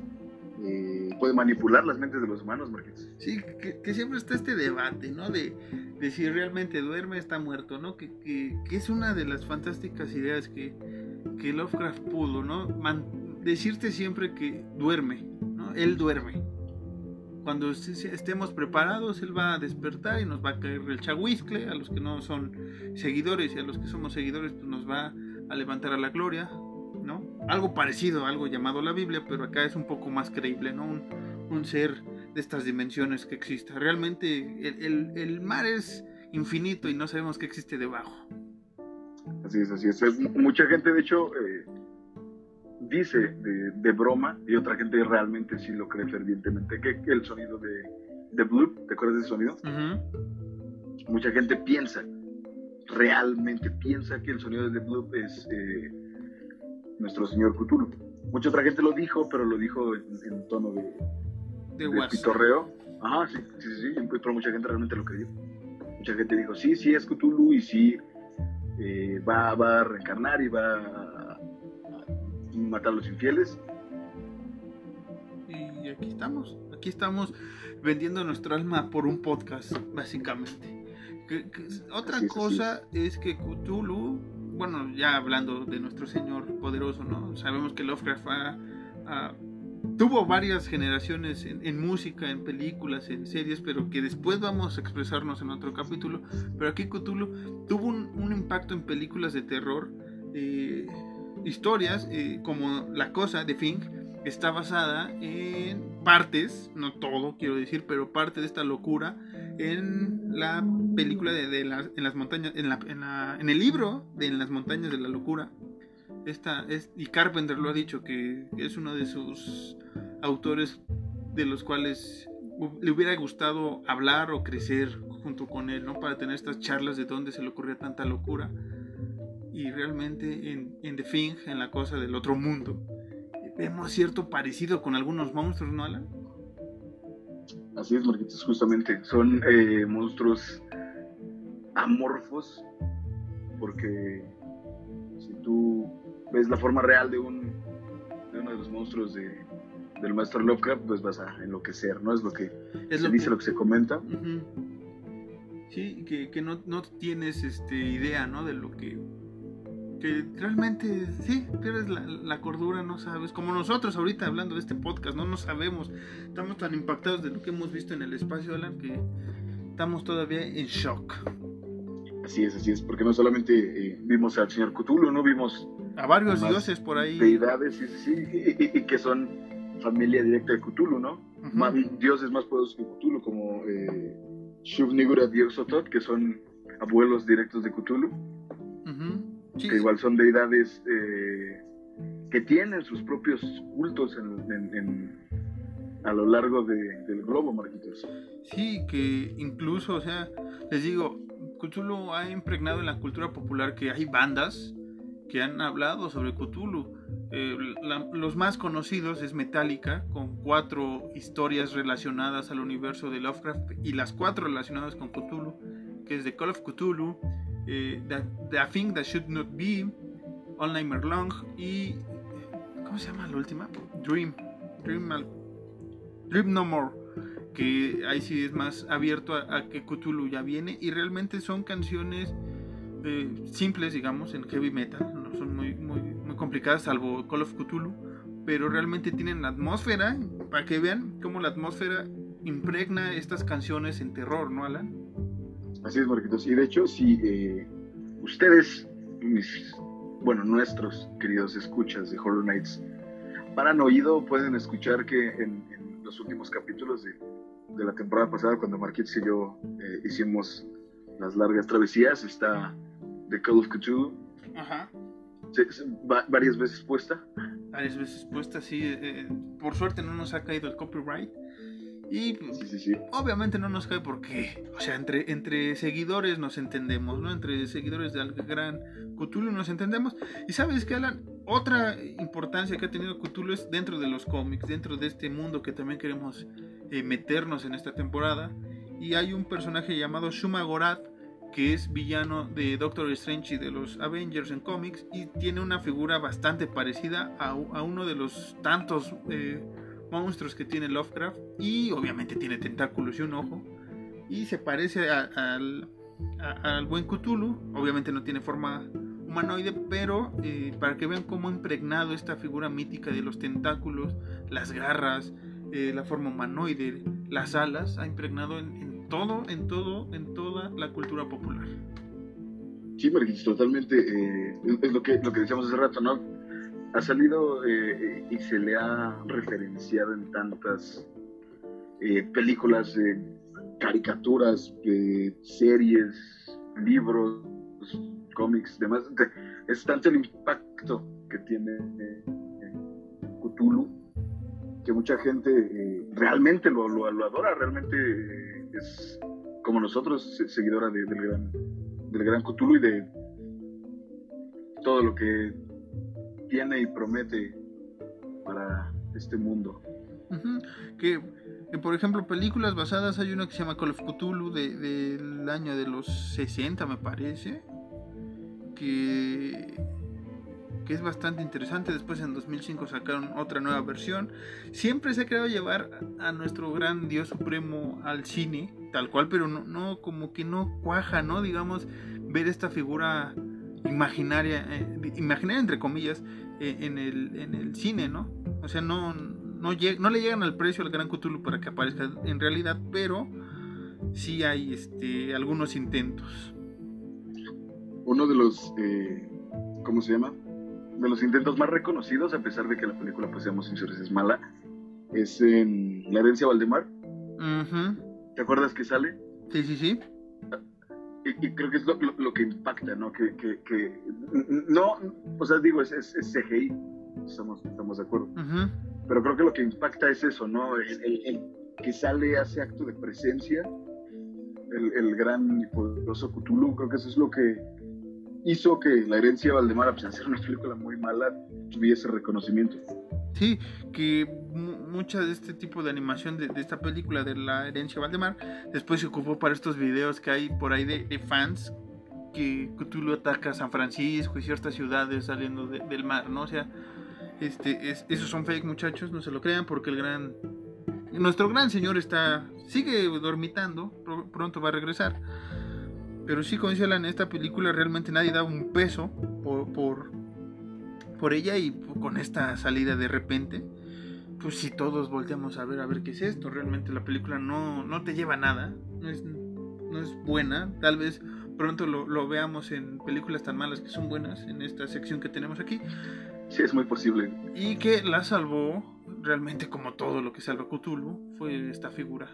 eh, puede manipular las mentes de los humanos, Marqués. Sí, que, siempre está este debate, ¿no? De, si realmente duerme está muerto, ¿no? Que, es una de las fantásticas ideas que, que Lovecraft pudo, ¿no? decirte siempre que duerme, ¿no? Él duerme cuando estemos preparados, Él va a despertar y nos va a caer el chahuizcle. A los que no son seguidores y a los que somos seguidores, pues nos va a levantar a la gloria, ¿no? Algo parecido, algo llamado la Biblia, pero acá es un poco más creíble, ¿no? Un, ser de estas dimensiones que exista. Realmente el, mar es infinito y no sabemos qué existe debajo. Así es, así es. Mucha gente, de hecho, eh, dice de, broma y otra gente realmente sí lo cree fervientemente, que, el sonido de, de Bloop, ¿te acuerdas de ese sonido? Mucha gente piensa, realmente piensa que el sonido de The Bloop es eh, nuestro señor Cthulhu. Mucha otra gente lo dijo, pero lo dijo en, tono de, de, pitorreo. Ajá, sí, sí, sí, pero mucha gente realmente lo creyó. Mucha gente dijo, sí, sí es Cthulhu y sí eh, va, va a reencarnar y va a matar a los infieles. Y aquí estamos, aquí estamos vendiendo nuestro alma por un podcast, básicamente. otra cosa es. que Cthulhu, bueno, ya hablando de nuestro Señor poderoso, ¿no? Sabemos que Lovecraft tuvo varias generaciones en, música, en películas, en series, pero que después vamos a expresarnos en otro capítulo. Pero aquí Cthulhu tuvo un, impacto en películas de terror. Eh, historias eh, como La Cosa de Fink está basada en partes, no todo quiero decir, pero parte de esta locura en la película de, en las montañas, en, la, en, el libro de En las montañas de la locura. Esta es, y Carpenter lo ha dicho que es uno de sus autores de los cuales le hubiera gustado hablar o crecer junto con él, ¿no? Para tener estas charlas de dónde se le ocurría tanta locura y realmente en, en The Thing, en la cosa del otro mundo, vemos cierto parecido con algunos monstruos, ¿no, Alan? Así es, Marquitos, justamente. Son eh, monstruos amorfos, porque si tú ves la forma real de, un, de uno de los monstruos de, del maestro Lovecraft, pues vas a enloquecer, ¿no? Es lo que Es se lo dice, que- lo que se comenta. Sí, que, que no, no tienes este, idea, ¿no? De lo que... Que realmente, sí, pierdes la, la cordura, no sabes. Como nosotros ahorita hablando de este podcast, no no sabemos. Estamos tan impactados de lo que hemos visto en el espacio, Alan, que estamos todavía en shock. Así es, así es, porque no solamente eh, vimos al señor Cthulhu, no vimos A varios dioses por ahí. deidades sí, sí, y, [LAUGHS] y- que son familia directa de Cthulhu, ¿no? Ujú. Más- dioses más poderosos que Cthulhu, como eh, Shub-Niggurath y Oxotot, que son abuelos directos de Cthulhu. Sí, que igual son deidades eh, que tienen sus propios cultos en, en- en- a lo largo de- del globo, Marquitos. Sí, que incluso, o sea, les digo, Cthulhu ha impregnado en la cultura popular que hay bandas que han hablado sobre Cthulhu. Eh, la- los más conocidos es Metallica, con cuatro historias relacionadas al universo de Lovecraft y las cuatro relacionadas con Cthulhu, que es The Call of Cthulhu, eh, The, The Thing That Should Not Be, All Nightmare Long y... ¿Cómo se llama la última? Dream. Dream, Dream No More que ahí sí es más abierto a, a que Cthulhu ya viene y realmente son canciones eh, simples, digamos, en heavy metal, no son muy, muy, muy complicadas, salvo Call of Cthulhu, pero realmente tienen la atmósfera, para que vean cómo la atmósfera impregna estas canciones en terror, ¿no, Alan? Así es, Marquitos. Y de hecho, si eh, ustedes, mis, bueno, nuestros queridos escuchas de Horror Nights, paran oído, pueden escuchar que en, en los últimos capítulos de, de la temporada pasada, cuando Marquitos y yo eh, hicimos las largas travesías, está The Call of Cthulhu, Ajá. se- se- va- varias veces puesta. Varias veces puesta así, eh, por suerte no nos ha caído el copyright. Y Sí, sí, sí. Obviamente no nos cae porque, o sea, entre, entre seguidores nos entendemos, ¿no? Entre seguidores del gran Cthulhu nos entendemos. Y sabes que, Alan, otra importancia que ha tenido Cthulhu es dentro de los cómics, dentro de este mundo que también queremos eh, meternos en esta temporada. Y hay un personaje llamado Shuma Gorath, que es villano de Doctor Strange y de los Avengers en cómics, y tiene una figura bastante parecida a, a uno de los tantos eh, monstruos que tiene Lovecraft y obviamente tiene tentáculos y un ojo y se parece a- al, al buen Cthulhu obviamente no tiene forma humanoide pero eh, para que vean cómo ha impregnado esta figura mítica de los tentáculos las garras eh, la forma humanoide las alas ha impregnado en, todo en todo en toda la cultura popular Sí, Marquitos, totalmente. eh, es lo que, lo que decíamos hace rato, ¿no? Ha salido eh, y se le ha referenciado en tantas eh, películas, eh, caricaturas, series, libros, cómics, demás. Es tanto el impacto que tiene Cthulhu que mucha gente realmente lo, adora, realmente es como nosotros, se- seguidora de- del gran del gran Cthulhu y de todo lo que tiene y promete para este mundo. Que, por ejemplo películas basadas hay una que se llama Call of Cthulhu de- del año de los 60 me parece que que es bastante interesante. Después en 2005 sacaron otra nueva versión. Siempre se ha querido llevar a nuestro gran dios supremo al cine tal cual pero no, no como que no cuaja no digamos ver esta figura imaginaria eh, imaginaria entre comillas eh, en el en el cine no o sea no no, lleg- no le llegan al precio al Gran Cthulhu para que aparezca en realidad, pero sí hay este, algunos intentos. Uno de los, eh, ¿cómo se llama? De los intentos más reconocidos, a pesar de que la película, pues seamos sinceros, es mala, es en La herencia Valdemar. ¿Te acuerdas que sale? Sí, sí, sí. Y, y creo que es lo, lo- lo que impacta, ¿no? Que, que, que- no, o sea, digo, es, es, es CGI, estamos, estamos de acuerdo. Ujú. pero creo que lo que impacta es eso, ¿no? El, el- el que sale hace acto de presencia, el, el gran y poderoso Cthulhu, creo que eso es lo que hizo que la herencia de Valdemar, a pesar de ser una película muy mala, tuviese reconocimiento. Sí, que mu- mucha de este tipo de animación de, de esta película de la herencia Valdemar después se ocupó para estos videos que hay por ahí de, de fans que Cthulhu ataca San Francisco y ciertas ciudades saliendo del mar, ¿no? O sea, este, es, esos son fake muchachos, no se lo crean porque el gran... Nuestro gran señor está, sigue dormitando, pronto va a regresar. Pero sí, como dice Alan, esta película realmente nadie da un peso por, por, por ella y con esta salida de repente, pues si todos volteamos a ver a ver qué es esto, realmente la película no, no te lleva a nada, no es, no es buena, tal vez pronto lo, lo, veamos en películas tan malas que son buenas en esta sección que tenemos aquí. Sí, es muy posible. Y que la salvó, realmente como todo lo que salva Cthulhu, fue esta figura.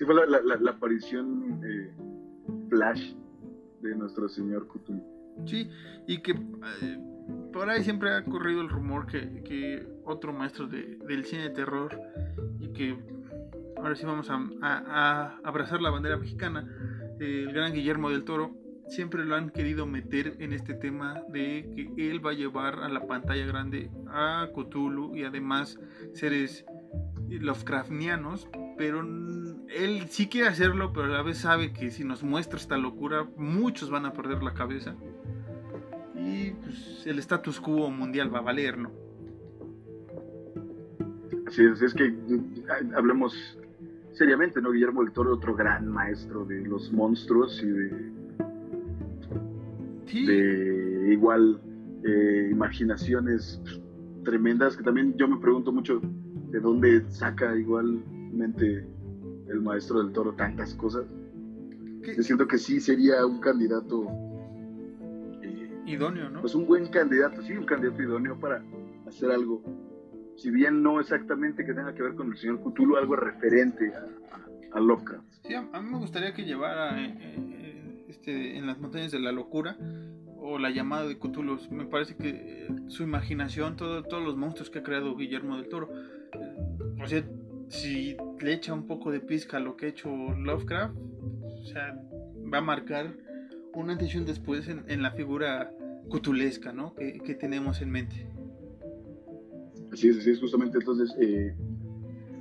Sí, fue la, aparición eh, flash de nuestro señor Cthulhu. Sí, y que eh, por ahí siempre ha corrido el rumor que, que otro maestro de, del cine de terror y que ahora sí vamos a, a, abrazar la bandera mexicana, el gran Guillermo del Toro, siempre lo han querido meter en este tema de que él va a llevar a la pantalla grande a Cthulhu y además seres Lovecraftianos, pero él sí quiere hacerlo, pero a la vez sabe que si nos muestra esta locura, muchos van a perder la cabeza. Y pues, el status quo mundial va a valer, ¿no? Así es, es que eh, hablemos seriamente, ¿no? Guillermo del Toro, otro gran maestro de los monstruos y de, de igual eh, imaginaciones tremendas, que también yo me pregunto mucho de dónde saca igualmente el maestro del toro tantas cosas. Yo siento que sí sería un candidato eh, idóneo, ¿no? Pues un buen candidato, sí, un candidato idóneo para hacer algo, si bien no exactamente que tenga que ver con el señor Cthulhu, algo referente a, a, Lovecraft. Sí, a, mí me gustaría que llevara eh, eh, este, en las montañas de la locura o la llamada de Cthulhu. Me parece que su imaginación, todo, todos los monstruos que ha creado Guillermo del Toro, o sea, si le echa un poco de pizca a lo que ha hecho Lovecraft, o sea, va a marcar una antes después en, la figura cutulesca, ¿no? Que, tenemos en mente. Así es, así es, justamente entonces, eh,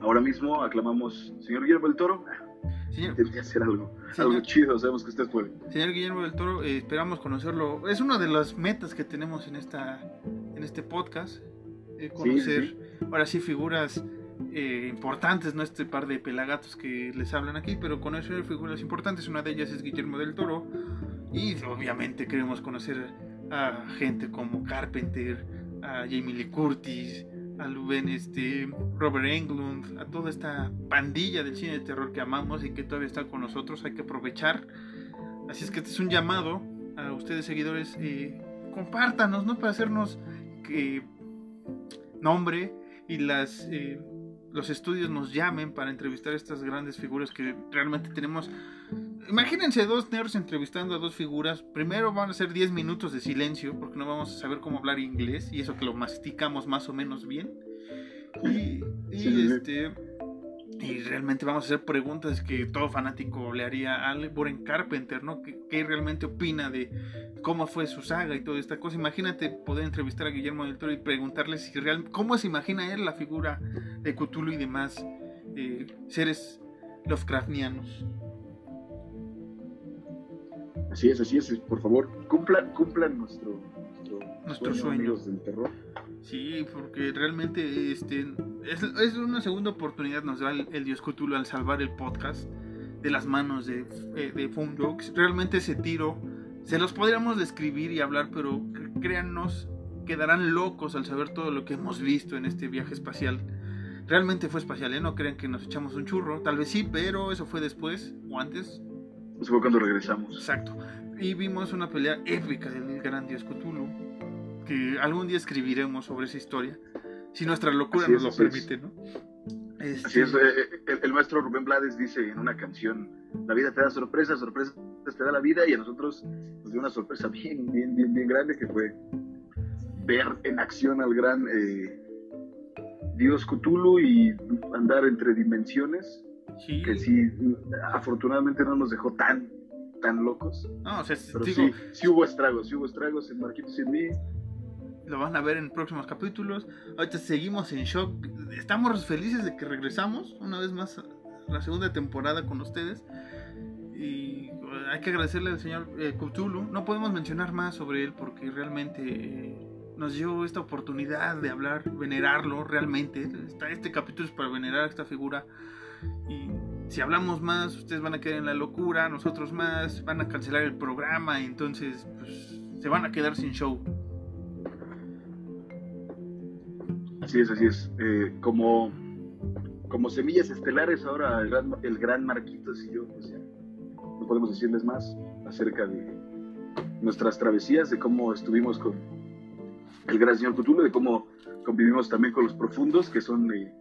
ahora mismo aclamamos, señor Guillermo del Toro, [LAUGHS] Señor, que hacer algo, algo chido, sabemos que usted puede. Señor Guillermo del Toro, eh, esperamos conocerlo. Es una de las metas que tenemos en esta en este podcast, eh, conocer ahora sí figuras eh, importantes, no este par de pelagatos que les hablan aquí, pero conocer figuras importantes. Una de ellas es Guillermo del Toro. Y obviamente queremos conocer a gente como Carpenter, a Jamie Lee Curtis, a Luben, este, Robert Englund, a toda esta pandilla del cine de terror que amamos y que todavía está con nosotros. Hay que aprovechar. Así es que este es un llamado a ustedes seguidores. Eh, compártanos, ¿no? Para hacernos eh, nombre y las eh, los estudios nos llamen para entrevistar a estas grandes figuras que realmente tenemos. Imagínense dos nerds entrevistando a dos figuras. Primero van a ser 10 minutos de silencio porque no vamos a saber cómo hablar inglés y eso que lo masticamos más o menos bien. Y, este y realmente vamos a hacer preguntas que todo fanático le haría a Warren Carpenter, ¿no? ¿Qué, realmente opina de cómo fue su saga y toda esta cosa? Imagínate poder entrevistar a Guillermo del Toro y preguntarle si real, cómo se imagina él la figura de Cthulhu y demás eh, seres Lovecraftianos. Así es, así es. Por favor, cumplan, cumplan nuestro, nuestro, sueño, del terror. Sí, porque realmente este, es, una segunda oportunidad nos da el, Dios Cthulhu al salvar el podcast de las manos de, eh, de Fundogs. Realmente ese tiro se los podríamos describir y hablar, pero créannos, quedarán locos al saber todo lo que hemos visto en este viaje espacial. Realmente fue espacial, ¿eh? No crean que nos echamos un churro, tal vez sí, pero eso fue después o antes. Eso fue cuando regresamos. Exacto. Y vimos una pelea épica del gran Dios Cthulhu que algún día escribiremos sobre esa historia, si nuestra locura nos lo permite, ¿no? Este... Así es, eh, el, maestro Rubén Blades dice en una canción, la vida te da sorpresas, sorpresas te da la vida y a nosotros nos dio una sorpresa bien, bien, bien, bien grande que fue ver en acción al gran eh, Dios Cthulhu y andar entre dimensiones, que sí, afortunadamente no nos dejó tan tan locos. No, o sea, pero sí, sí hubo estragos, sí hubo estragos en Marquitos y en mí lo van a ver en próximos capítulos. Ahorita seguimos en shock. Estamos felices de que regresamos una vez más a la segunda temporada con ustedes. Y hay que agradecerle al señor eh, Cthulhu. No podemos mencionar más sobre él porque realmente eh, nos dio esta oportunidad de hablar, venerarlo realmente. este capítulo es para venerar a esta figura. Y si hablamos más, ustedes van a quedar en la locura, nosotros más, van a cancelar el programa, entonces pues, se van a quedar sin show. Así es, así es. Eh, como, como semillas estelares, ahora el gran, el gran Marquitos y yo, pues no podemos decirles más acerca de nuestras travesías, de cómo estuvimos con el gran señor Cthulhu, de cómo convivimos también con los profundos, que son eh,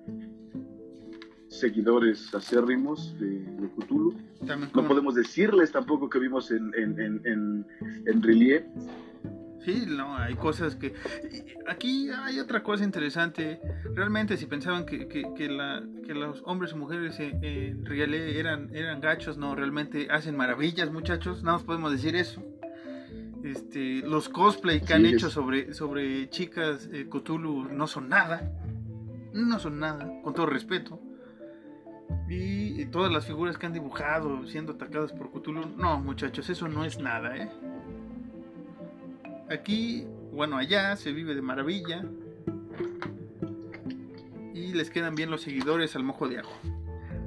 seguidores acérrimos de, de Cthulhu. No podemos decirles tampoco que vimos en, en, en, en, Relief. Sí, no, hay cosas que... Aquí hay otra cosa interesante. Realmente si pensaban que, que, que, la, que los hombres o mujeres en, en eran, eran gachos, no, realmente hacen maravillas muchachos. Nada más podemos decir eso. Este, los cosplay que han hecho sobre, sobre chicas eh, Cthulhu no son nada. No son nada, con todo respeto. Y todas las figuras que han dibujado siendo atacadas por Cthulhu, no, muchachos, eso no es nada, ¿eh? Aquí, bueno, allá se vive de maravilla. Y les quedan bien los seguidores al mojo de ajo.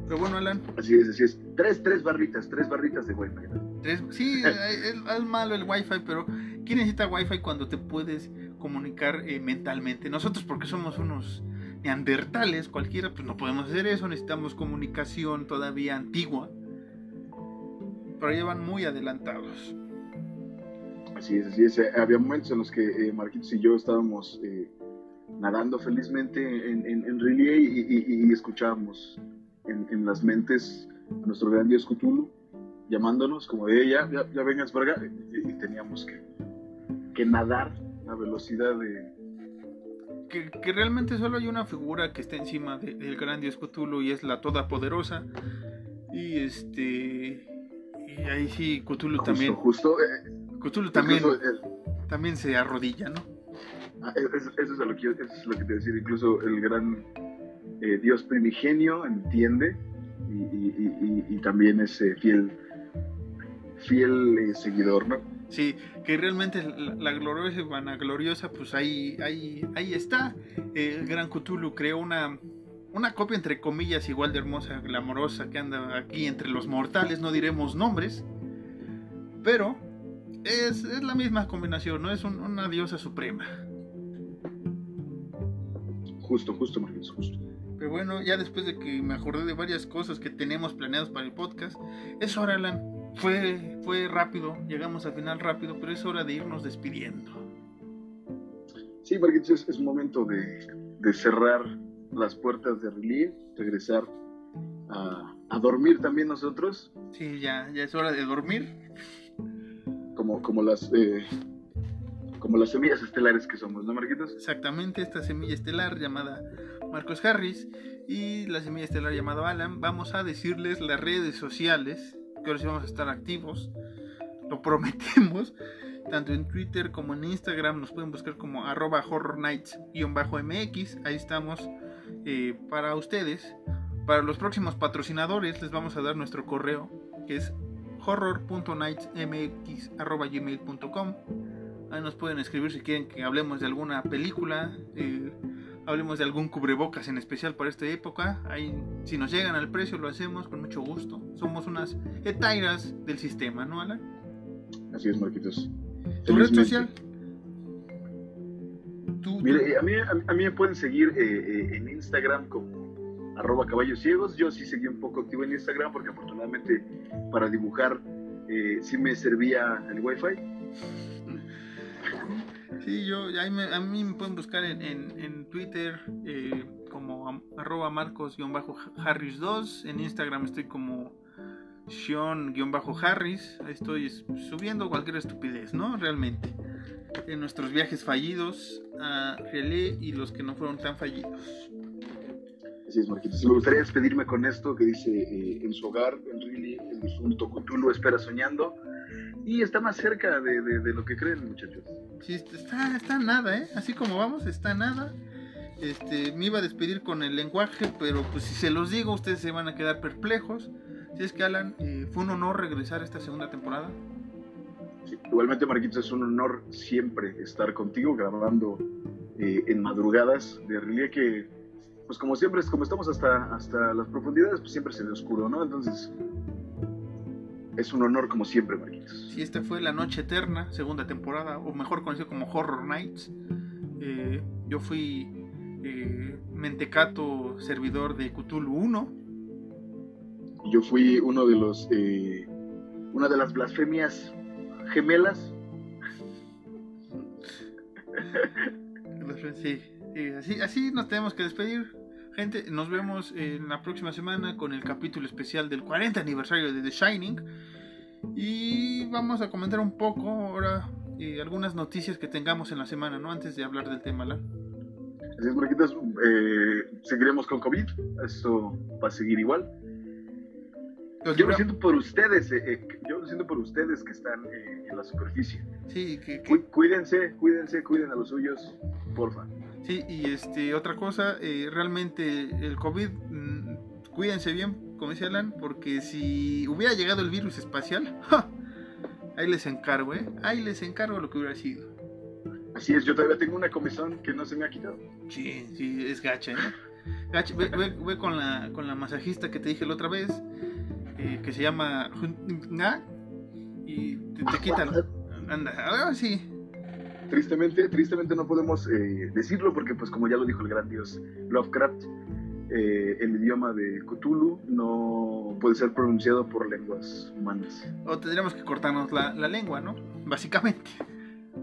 Pero bueno, Alan. Así es, así es. Tres, tres barritas, tres barritas de wifi. Tres, sí, [LAUGHS] es, es, malo el wifi, pero ¿quién necesita wifi cuando te puedes comunicar eh, mentalmente? Nosotros porque somos unos neandertales, cualquiera, pues no podemos hacer eso, necesitamos comunicación todavía antigua, pero llevan muy adelantados. Así es, así es. Eh, había momentos en los que eh, Marquitos y yo estábamos eh, nadando felizmente en, en, en y, escuchábamos en, las mentes a nuestro gran dios Cthulhu llamándonos como de ella, ya, ya, vengas por acá, y, teníamos que, que nadar a velocidad de, que, realmente solo hay una figura que está encima del gran dios Cthulhu y es la todopoderosa. Y este. Y ahí sí, Cthulhu también. Justo. Eh, Cthulhu también. también se arrodilla, ¿no? Ah, eso, es lo que, eso es lo que te decir. Incluso el gran eh, dios primigenio entiende y, también es eh, fiel, fiel seguidor, ¿no? Sí, que realmente la, gloriosa y vanagloriosa, pues ahí, ahí, ahí está. El Gran Cthulhu creó una, una copia, entre comillas, igual de hermosa, glamorosa, que anda aquí entre los mortales, no diremos nombres, pero es, la misma combinación, ¿no? Es una diosa suprema. Justo, justo, Marqués, justo. Pero bueno, ya después de que me acordé de varias cosas que tenemos planeadas para el podcast, es hora, Alan fue, fue rápido, llegamos al final rápido, pero es hora de irnos despidiendo. Sí, porque es, es momento de, de, cerrar las puertas de Relief, regresar a, a, dormir también nosotros. Sí, ya, ya es hora de dormir. Como, como las eh, como las semillas estelares que somos, ¿no, Marquitos? Exactamente, esta semilla estelar llamada Marcos Harris y la semilla estelar llamada Alan. Vamos a decirles las redes sociales que ahora sí vamos a estar activos, lo prometemos. [LAUGHS] Tanto en Twitter como en Instagram nos pueden buscar como arroba horror nights-mx. Ahí estamos eh, para ustedes. Para los próximos patrocinadores les vamos a dar nuestro correo que es horror.nightsmx.gmail.com Ahí nos pueden escribir si quieren que hablemos de alguna película, eh, hablemos de algún cubrebocas en especial para esta época. Ahí, si nos llegan al precio, lo hacemos con mucho gusto. Somos unas etairas del sistema, ¿no, Alan? Así es, Marquitos. ¿Tu red social? Mire, a mí, a, mí, me pueden seguir eh, eh, en Instagram como arroba caballos ciegos. Yo sí seguí un poco activo en Instagram porque afortunadamente para dibujar eh, sí me servía el wifi Sí, yo, a mí me pueden buscar en, Twitter eh, como arroba marcos-harris2. En Instagram estoy como Sean-harris. Ahí estoy subiendo cualquier estupidez, ¿no? Realmente. En nuestros viajes fallidos a Relé y los que no fueron tan fallidos. Así es, Marquitos. Me gustaría despedirme con esto que dice: eh, En su hogar, en Relé, el difunto Cthulhu espera soñando y está más cerca de, de, lo que creen, muchachos. Sí, está, está nada, ¿eh? Así como vamos, está nada. Este, me iba a despedir con el lenguaje, pero pues si se los digo, ustedes se van a quedar perplejos. Si es que Alan, eh, fue un honor regresar a esta segunda temporada. igualmente, Marquitos, es un honor siempre estar contigo grabando eh, en madrugadas. De realidad que, pues como siempre, como estamos hasta, hasta las profundidades, pues siempre se ve oscuro, ¿no? Entonces, es un honor como siempre, Marquitos. Sí, esta fue La Noche Eterna, segunda temporada, o mejor conocido como Horror Nights. Eh, yo fui eh, mentecato servidor de Cthulhu 1. Yo fui uno de los, eh, una de las blasfemias gemelas. [LAUGHS] Sí, así, así nos tenemos que despedir. Gente, nos vemos en la próxima semana con el capítulo especial del 40 aniversario de The Shining. Y vamos a comentar un poco ahora eh, algunas noticias que tengamos en la semana, ¿no? Antes de hablar del tema, ¿la? Así es, Marquitos, eh, seguiremos con COVID, esto va a seguir igual. yo lo siento por ustedes, eh, eh, yo lo siento por ustedes que están en la superficie. Sí, que, Cuídense, cuídense, cuiden a los suyos, porfa. Sí, y este, otra cosa, realmente el COVID, mm, cuídense bien, como dice Alan, porque si hubiera llegado el virus espacial, ahí les encargo, ¿eh? Ahí les encargo lo que hubiera sido. Así es, yo todavía tengo una comezón que no se me ha quitado. Sí, sí, es gacha, ¿eh? Gacha, ve, ve, con, la, con la masajista que te dije la otra vez, eh, que se llama y te, te quitan. Anda, ahora sí. Tristemente, tristemente no podemos eh, decirlo porque, pues, como ya lo dijo el gran dios Lovecraft, eh, el idioma de Cthulhu no puede ser pronunciado por lenguas humanas. O tendríamos que cortarnos la, la lengua, ¿no? Básicamente.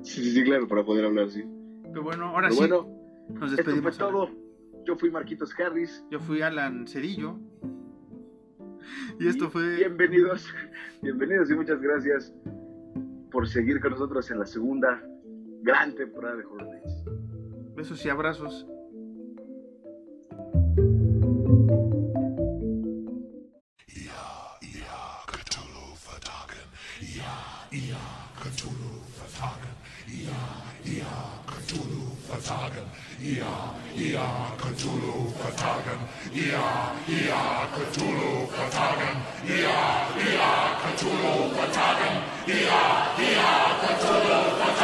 Sí, sí, sí, claro, para poder hablar, sí. Pero bueno, ahora Pero sí. bueno, nos esto despedimos. fue todo. Yo fui Marquitos Harris. Yo fui Alan Cedillo. Y esto fue. Bienvenidos, [LAUGHS] bienvenidos y muchas gracias por seguir con nosotros en la segunda gran temporada de Nights. Besos y abrazos. Vertagen. Cthulhu vertagen. Cthulhu vertagen. Cthulhu vertagen. Cthulhu vertagen.